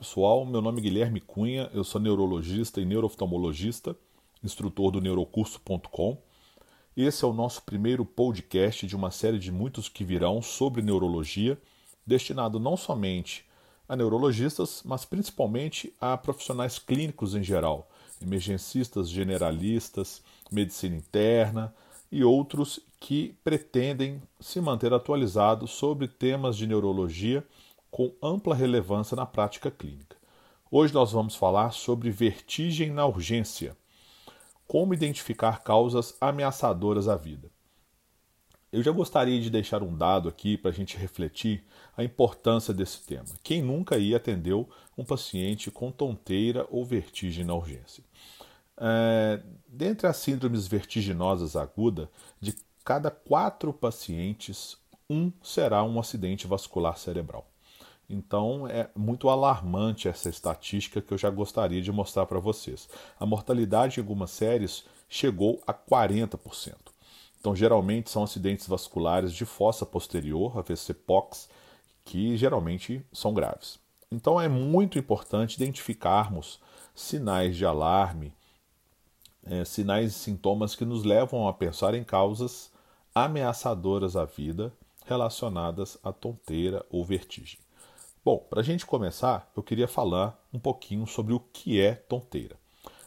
pessoal, meu nome é Guilherme Cunha, eu sou neurologista e neurooftalmologista, instrutor do neurocurso.com. Esse é o nosso primeiro podcast de uma série de muitos que virão sobre neurologia, destinado não somente a neurologistas, mas principalmente a profissionais clínicos em geral, emergencistas generalistas, medicina interna e outros que pretendem se manter atualizados sobre temas de neurologia com ampla relevância na prática clínica. Hoje nós vamos falar sobre vertigem na urgência. Como identificar causas ameaçadoras à vida. Eu já gostaria de deixar um dado aqui para a gente refletir a importância desse tema. Quem nunca ia atendeu um paciente com tonteira ou vertigem na urgência? É, dentre as síndromes vertiginosas agudas, de cada quatro pacientes, um será um acidente vascular cerebral. Então é muito alarmante essa estatística que eu já gostaria de mostrar para vocês. A mortalidade em algumas séries chegou a 40%. Então, geralmente são acidentes vasculares de fossa posterior, AVC POX, que geralmente são graves. Então, é muito importante identificarmos sinais de alarme, é, sinais e sintomas que nos levam a pensar em causas ameaçadoras à vida relacionadas à tonteira ou vertigem. Bom, para a gente começar, eu queria falar um pouquinho sobre o que é tonteira.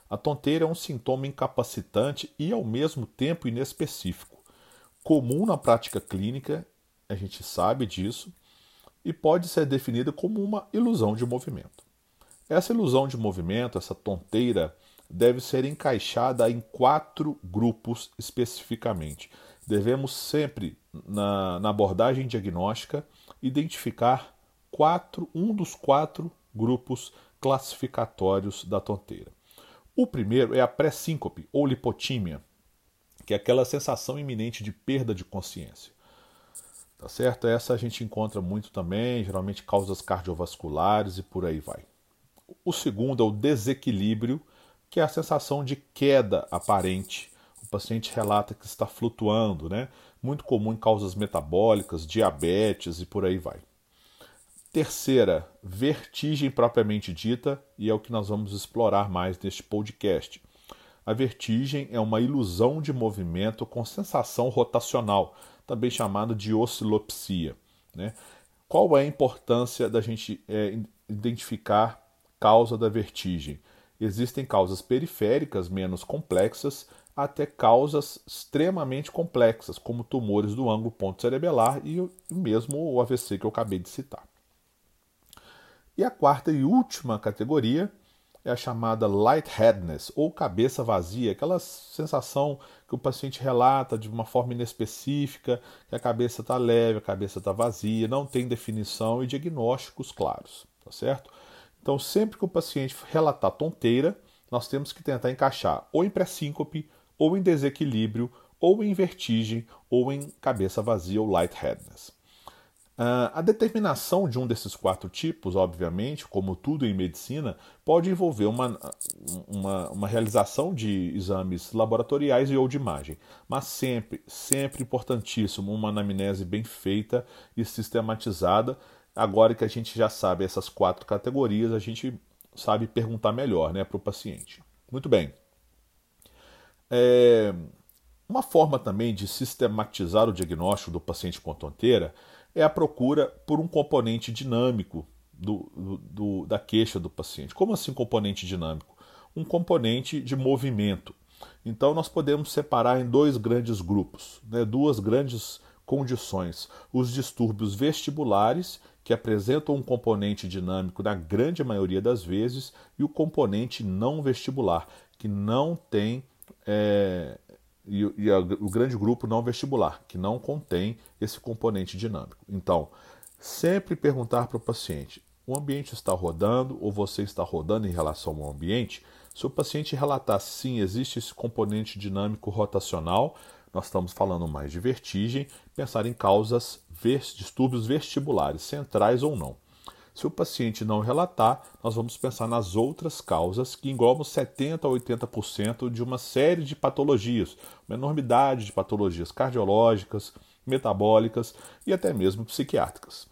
A tonteira é um sintoma incapacitante e, ao mesmo tempo, inespecífico. Comum na prática clínica, a gente sabe disso, e pode ser definida como uma ilusão de movimento. Essa ilusão de movimento, essa tonteira, deve ser encaixada em quatro grupos especificamente. Devemos sempre, na, na abordagem diagnóstica, identificar quatro, um dos quatro grupos classificatórios da tonteira. O primeiro é a pré-síncope ou lipotímia, que é aquela sensação iminente de perda de consciência. Tá certo? Essa a gente encontra muito também, geralmente causas cardiovasculares e por aí vai. O segundo é o desequilíbrio, que é a sensação de queda aparente. O paciente relata que está flutuando, né? Muito comum em causas metabólicas, diabetes e por aí vai. Terceira, vertigem propriamente dita, e é o que nós vamos explorar mais neste podcast. A vertigem é uma ilusão de movimento com sensação rotacional, também chamado de oscilopsia. Né? Qual é a importância da gente é, identificar causa da vertigem? Existem causas periféricas menos complexas até causas extremamente complexas, como tumores do ângulo ponto cerebelar e mesmo o AVC que eu acabei de citar. E a quarta e última categoria é a chamada lightheadedness, ou cabeça vazia, aquela sensação que o paciente relata de uma forma inespecífica, que a cabeça está leve, a cabeça está vazia, não tem definição e diagnósticos claros, tá certo? Então, sempre que o paciente relatar tonteira, nós temos que tentar encaixar ou em pré-síncope, ou em desequilíbrio, ou em vertigem, ou em cabeça vazia ou lightheadedness. Uh, a determinação de um desses quatro tipos, obviamente, como tudo em medicina, pode envolver uma, uma, uma, realização de exames laboratoriais e ou de imagem, mas sempre, sempre importantíssimo uma anamnese bem feita e sistematizada. Agora que a gente já sabe essas quatro categorias, a gente sabe perguntar melhor né, para o paciente. Muito bem. É, uma forma também de sistematizar o diagnóstico do paciente com tonteira é a procura por um componente dinâmico do, do, do, da queixa do paciente. Como assim componente dinâmico? Um componente de movimento. Então, nós podemos separar em dois grandes grupos, né, duas grandes condições: os distúrbios vestibulares, que apresentam um componente dinâmico na grande maioria das vezes, e o componente não vestibular, que não tem é, e, e a, o grande grupo não vestibular, que não contém esse componente dinâmico. Então, sempre perguntar para o paciente: o ambiente está rodando ou você está rodando em relação ao ambiente? Se o paciente relatar sim, existe esse componente dinâmico rotacional, nós estamos falando mais de vertigem, pensar em causas, distúrbios vestibulares, centrais ou não. Se o paciente não relatar, nós vamos pensar nas outras causas que englobam 70 a 80% de uma série de patologias, uma enormidade de patologias cardiológicas, metabólicas e até mesmo psiquiátricas.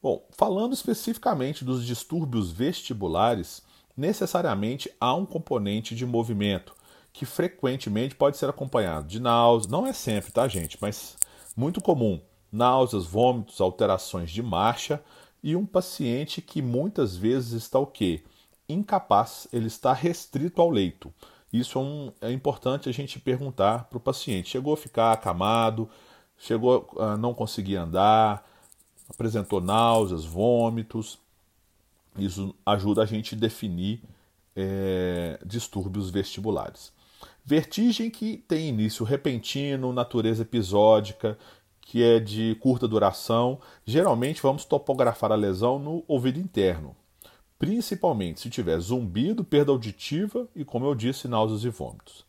Bom, falando especificamente dos distúrbios vestibulares, necessariamente há um componente de movimento que frequentemente pode ser acompanhado de náuseas, não é sempre, tá, gente, mas muito comum, náuseas, vômitos, alterações de marcha e um paciente que muitas vezes está o quê? Incapaz, ele está restrito ao leito. Isso é, um, é importante a gente perguntar para o paciente. Chegou a ficar acamado, chegou a não conseguir andar, apresentou náuseas, vômitos. Isso ajuda a gente a definir é, distúrbios vestibulares. Vertigem que tem início repentino, natureza episódica, que é de curta duração. Geralmente vamos topografar a lesão no ouvido interno, principalmente se tiver zumbido, perda auditiva e, como eu disse, náuseas e vômitos.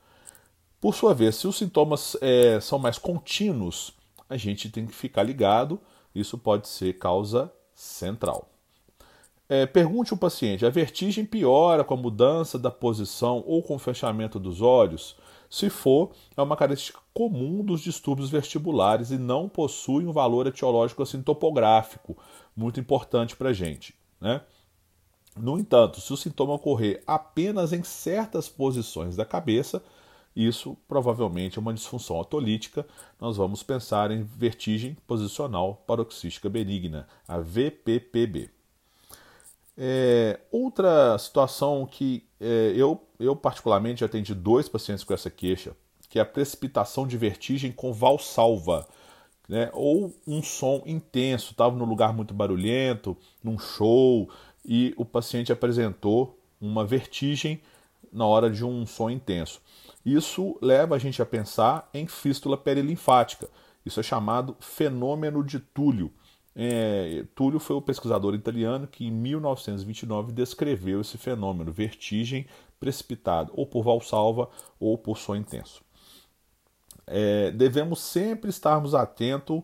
Por sua vez, se os sintomas é, são mais contínuos, a gente tem que ficar ligado. Isso pode ser causa central. É, pergunte ao paciente: a vertigem piora com a mudança da posição ou com o fechamento dos olhos? Se for, é uma característica comum dos distúrbios vestibulares e não possui um valor etiológico assim topográfico, muito importante para a gente. Né? No entanto, se o sintoma ocorrer apenas em certas posições da cabeça, isso provavelmente é uma disfunção otolítica. Nós vamos pensar em vertigem posicional paroxística benigna, a VPPB. É, outra situação que é, eu, eu particularmente atendi dois pacientes com essa queixa, que é a precipitação de vertigem com valsalva, né? ou um som intenso, estava num lugar muito barulhento, num show, e o paciente apresentou uma vertigem na hora de um som intenso. Isso leva a gente a pensar em fístula perilinfática. Isso é chamado fenômeno de Túlio. É, Túlio foi o pesquisador italiano que em 1929 descreveu esse fenômeno, vertigem precipitada, ou por valsalva ou por som intenso. É, devemos sempre estarmos atento,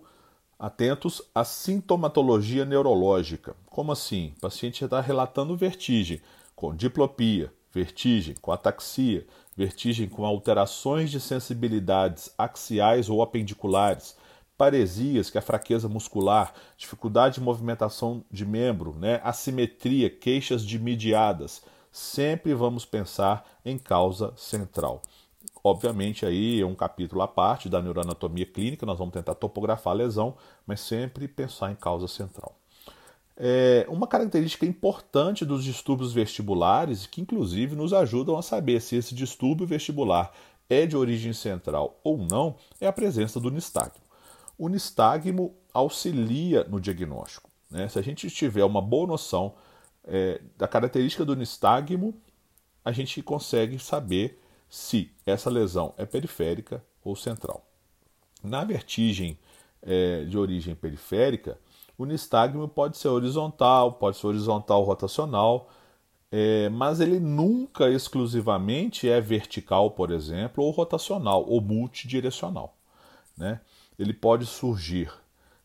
atentos à sintomatologia neurológica. Como assim? O paciente está relatando vertigem com diplopia, vertigem com ataxia, vertigem com alterações de sensibilidades axiais ou apendiculares, paresias, que é a fraqueza muscular, dificuldade de movimentação de membro, né, assimetria, queixas de mediadas. Sempre vamos pensar em causa central. Obviamente, aí é um capítulo à parte da neuroanatomia clínica, nós vamos tentar topografar a lesão, mas sempre pensar em causa central. É uma característica importante dos distúrbios vestibulares, que inclusive nos ajudam a saber se esse distúrbio vestibular é de origem central ou não, é a presença do nistagmo o nistagmo auxilia no diagnóstico. Né? Se a gente tiver uma boa noção é, da característica do nistagmo, a gente consegue saber se essa lesão é periférica ou central. Na vertigem é, de origem periférica, o nistagmo pode ser horizontal, pode ser horizontal rotacional, é, mas ele nunca exclusivamente é vertical, por exemplo, ou rotacional, ou multidirecional. Né? Ele pode surgir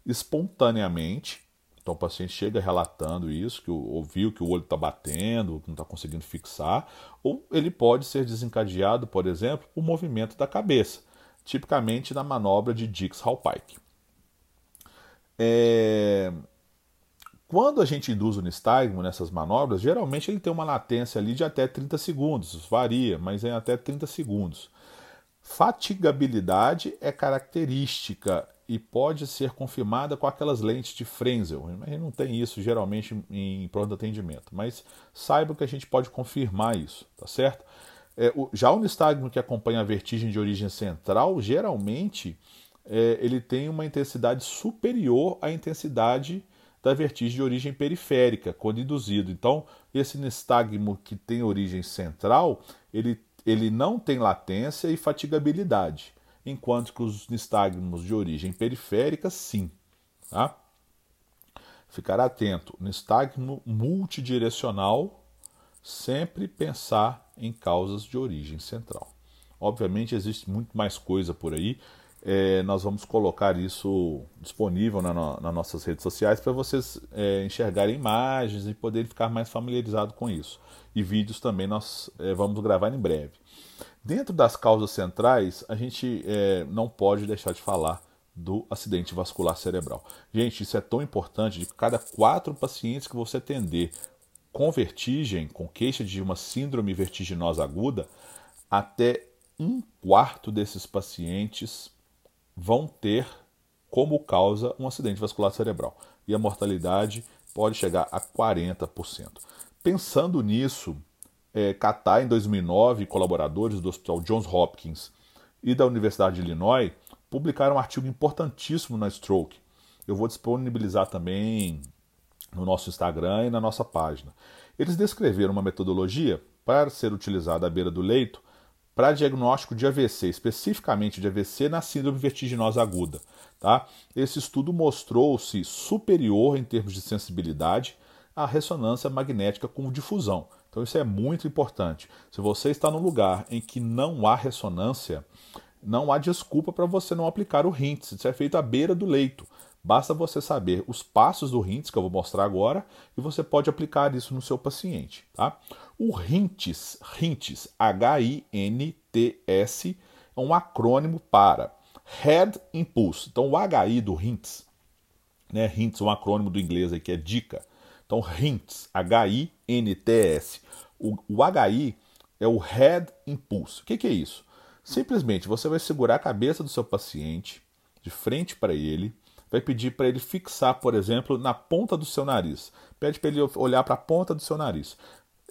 espontaneamente. Então o paciente chega relatando isso, que ouviu que o olho está batendo, não está conseguindo fixar, ou ele pode ser desencadeado, por exemplo, por movimento da cabeça, tipicamente na manobra de Dix-Hallpike. É... Quando a gente induz o nistagmo nessas manobras, geralmente ele tem uma latência ali de até 30 segundos, varia, mas é até 30 segundos. Fatigabilidade é característica e pode ser confirmada com aquelas lentes de Frenzel. Gente não tem isso geralmente em pronto atendimento, mas saiba que a gente pode confirmar isso, tá certo? É, o, já o nistagmo que acompanha a vertigem de origem central, geralmente é, ele tem uma intensidade superior à intensidade da vertigem de origem periférica, quando induzido. Então, esse nistagmo que tem origem central, ele ele não tem latência e fatigabilidade, enquanto que os nistagmos de origem periférica, sim. Tá? Ficar atento, nistagmo multidirecional, sempre pensar em causas de origem central. Obviamente existe muito mais coisa por aí, é, nós vamos colocar isso disponível na no, nas nossas redes sociais para vocês é, enxergarem imagens e poderem ficar mais familiarizados com isso. E vídeos também nós é, vamos gravar em breve. Dentro das causas centrais, a gente é, não pode deixar de falar do acidente vascular cerebral. Gente, isso é tão importante de cada quatro pacientes que você atender com vertigem, com queixa de uma síndrome vertiginosa aguda, até um quarto desses pacientes vão ter como causa um acidente vascular cerebral. E a mortalidade pode chegar a 40%. Pensando nisso, é, Catar, em 2009, colaboradores do Hospital Johns Hopkins e da Universidade de Illinois publicaram um artigo importantíssimo na Stroke. Eu vou disponibilizar também no nosso Instagram e na nossa página. Eles descreveram uma metodologia para ser utilizada à beira do leito para diagnóstico de AVC, especificamente de AVC na síndrome vertiginosa aguda. Tá? Esse estudo mostrou-se superior em termos de sensibilidade à ressonância magnética com difusão. Então isso é muito importante. Se você está num lugar em que não há ressonância, não há desculpa para você não aplicar o RINTS. Isso é feito à beira do leito. Basta você saber os passos do RINTS, que eu vou mostrar agora, e você pode aplicar isso no seu paciente. Tá? O RINTS, RINTS, H-I-N-T-S, é um acrônimo para Head Impulse. Então, o HI do RINTS, né, RINTS é um acrônimo do inglês aí, que é dica. Então, RINTS, H-I-N-T-S. O, o HI é o Head Impulse. O que, que é isso? Simplesmente você vai segurar a cabeça do seu paciente de frente para ele, vai pedir para ele fixar, por exemplo, na ponta do seu nariz. Pede para ele olhar para a ponta do seu nariz.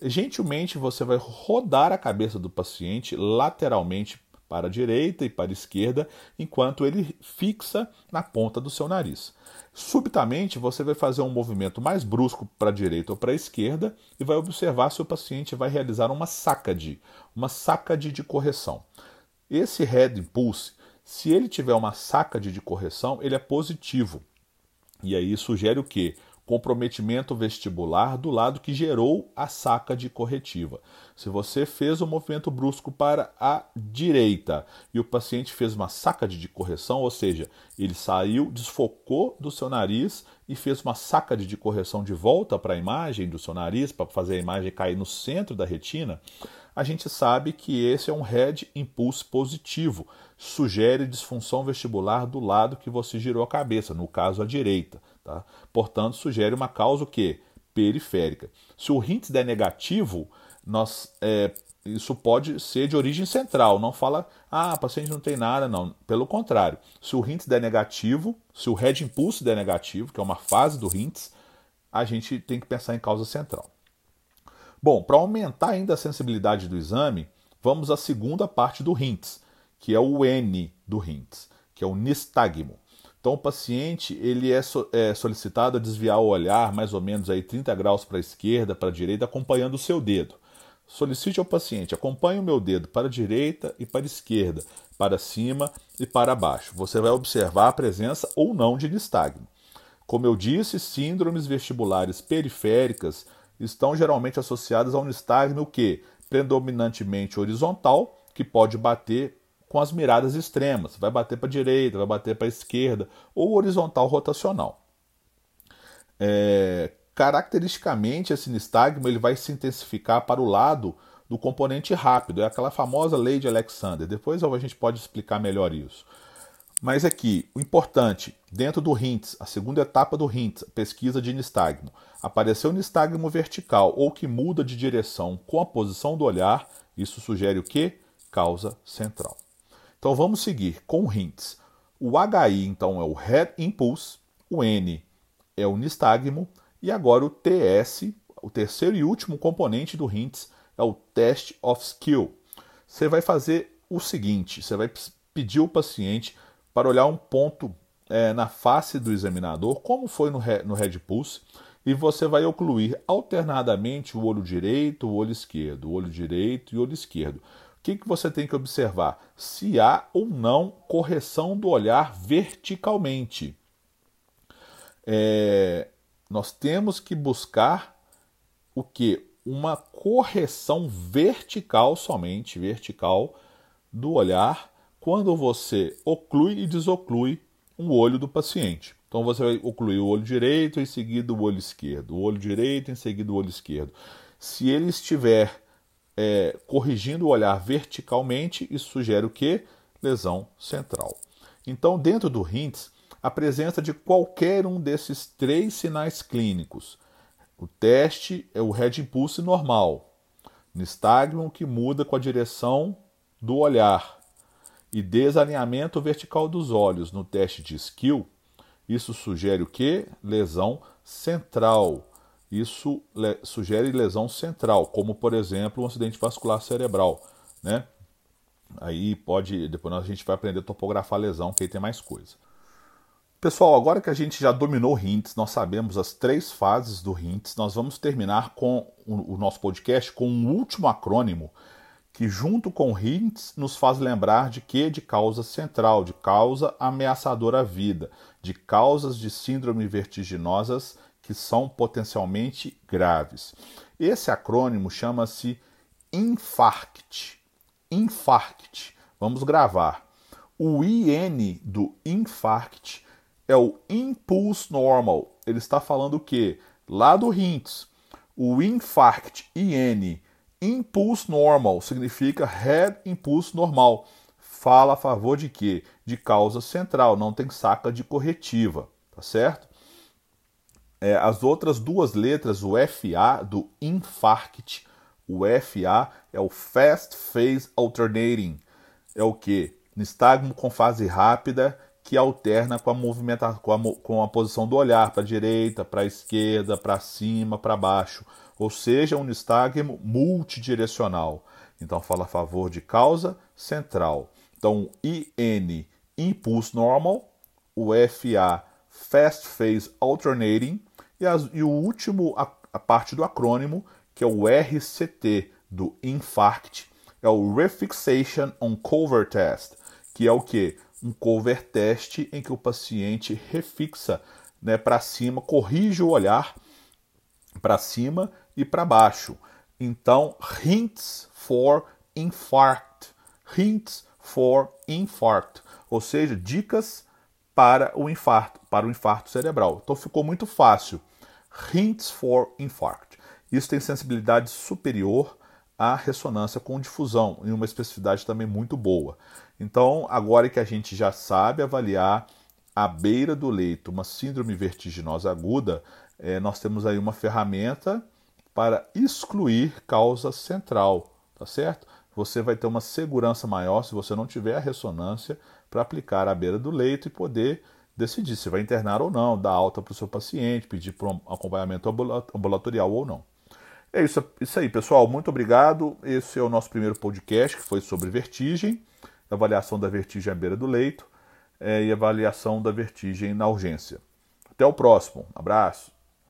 Gentilmente você vai rodar a cabeça do paciente lateralmente para a direita e para a esquerda, enquanto ele fixa na ponta do seu nariz. Subitamente você vai fazer um movimento mais brusco para a direita ou para a esquerda e vai observar se o paciente vai realizar uma sacade, uma sacade de correção. Esse head impulse, se ele tiver uma sacade de correção, ele é positivo. E aí sugere o quê? Comprometimento vestibular do lado que gerou a sacade corretiva. Se você fez um movimento brusco para a direita e o paciente fez uma sacade de correção, ou seja, ele saiu, desfocou do seu nariz e fez uma sacade de correção de volta para a imagem do seu nariz, para fazer a imagem cair no centro da retina, a gente sabe que esse é um head impulse positivo, sugere disfunção vestibular do lado que você girou a cabeça, no caso a direita. Tá? Portanto, sugere uma causa o quê? Periférica. Se o HINTS der negativo, nós, é, isso pode ser de origem central. Não fala, ah, paciente não tem nada, não. Pelo contrário, se o HINTS der negativo, se o head impulse der negativo, que é uma fase do HINTS, a gente tem que pensar em causa central. Bom, para aumentar ainda a sensibilidade do exame, vamos à segunda parte do RINTS, que é o N do RINTS, que é o nistagmo. Então o paciente ele é, so, é, solicitado a desviar o olhar mais ou menos aí 30 graus para a esquerda, para a direita, acompanhando o seu dedo. Solicite ao paciente, acompanhe o meu dedo para a direita e para a esquerda, para cima e para baixo. Você vai observar a presença ou não de nistagmo. Como eu disse, síndromes vestibulares periféricas estão geralmente associadas a um nistagmo que predominantemente horizontal, que pode bater com as miradas extremas, vai bater para a direita, vai bater para a esquerda, ou horizontal rotacional. É, caracteristicamente, esse nistagmo ele vai se intensificar para o lado do componente rápido, é aquela famosa lei de Alexander. Depois a gente pode explicar melhor isso. Mas aqui, o importante, dentro do HINTS, a segunda etapa do HINTS, pesquisa de nistagmo, apareceu nistagmo vertical ou que muda de direção com a posição do olhar, isso sugere o que? Causa central. Então vamos seguir com o HINTS. O HI, então, é o Head Impulse, o N é o nistagmo, e agora o TS, o terceiro e último componente do HINTS, é o Test of Skill. Você vai fazer o seguinte: você vai pedir ao paciente para olhar um ponto é, na face do examinador, como foi no, no Red Pulse, e você vai ocluir alternadamente o olho direito, o olho esquerdo, o olho direito e o olho esquerdo. O que, que você tem que observar? Se há ou não correção do olhar verticalmente. É, nós temos que buscar o que? Uma correção vertical somente, vertical, do olhar quando você oclui e desoclui um olho do paciente. Então você vai ocluir o olho direito em seguida o olho esquerdo, o olho direito em seguida o olho esquerdo. Se ele estiver é, corrigindo o olhar verticalmente, isso sugere o que? Lesão central. Então, dentro do RINTS, a presença de qualquer um desses três sinais clínicos. O teste é o Red Impulse normal, nistagmo que muda com a direção do olhar e desalinhamento vertical dos olhos no teste de skill. Isso sugere o que? Lesão central. Isso le sugere lesão central, como por exemplo um acidente vascular cerebral, né? Aí pode, depois a gente vai aprender a topografar a lesão, que aí tem mais coisa. Pessoal, agora que a gente já dominou o HINTS, nós sabemos as três fases do HINTS, nós vamos terminar com o, o nosso podcast com um último acrônimo que, junto com o HINTS, nos faz lembrar de que? De causa central, de causa ameaçadora à vida, de causas de síndrome vertiginosas que são potencialmente graves. Esse acrônimo chama-se INFARCT. INFARCT. Vamos gravar. O IN do INFARCT é o impulse normal. Ele está falando o quê? Lá do HINTS, o infarct, IN, impulse normal, significa head impulse normal. Fala a favor de quê? De causa central, não tem saca de corretiva, tá certo? É, as outras duas letras, o FA do infarct, o FA é o fast phase alternating. É o que? Nistagmo com fase rápida que alterna com a movimentação, com a, com a posição do olhar para a direita, para a esquerda, para cima, para baixo, ou seja, um nistagmo multidirecional. Então fala a favor de causa central. Então IN impulse normal, o FA fast phase alternating e, as, e o último a, a parte do acrônimo que é o RCT do infarct é o refixation on cover test, que é o que um cover test em que o paciente refixa né, para cima, corrige o olhar para cima e para baixo. Então, hints for infarct. Hints for infarct, ou seja, dicas para o infarto, para o infarto cerebral. Então ficou muito fácil. Hints for infarct. Isso tem sensibilidade superior à ressonância com difusão e uma especificidade também muito boa. Então, agora que a gente já sabe avaliar à beira do leito uma síndrome vertiginosa aguda, é, nós temos aí uma ferramenta para excluir causa central, tá certo? Você vai ter uma segurança maior se você não tiver a ressonância para aplicar à beira do leito e poder decidir se vai internar ou não, dar alta para o seu paciente, pedir para um acompanhamento ambulatorial ou não. É isso, isso aí, pessoal. Muito obrigado. Esse é o nosso primeiro podcast que foi sobre vertigem avaliação da vertigem à beira do leito é, e avaliação da vertigem na urgência. Até o próximo. Abraço.